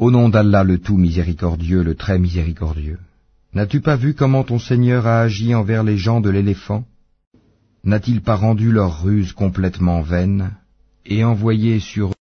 Au nom d'Allah le tout miséricordieux, le très miséricordieux. N'as-tu pas vu comment ton Seigneur a agi envers les gens de l'éléphant? N'a-t-il pas rendu leur ruse complètement vaine et envoyé sur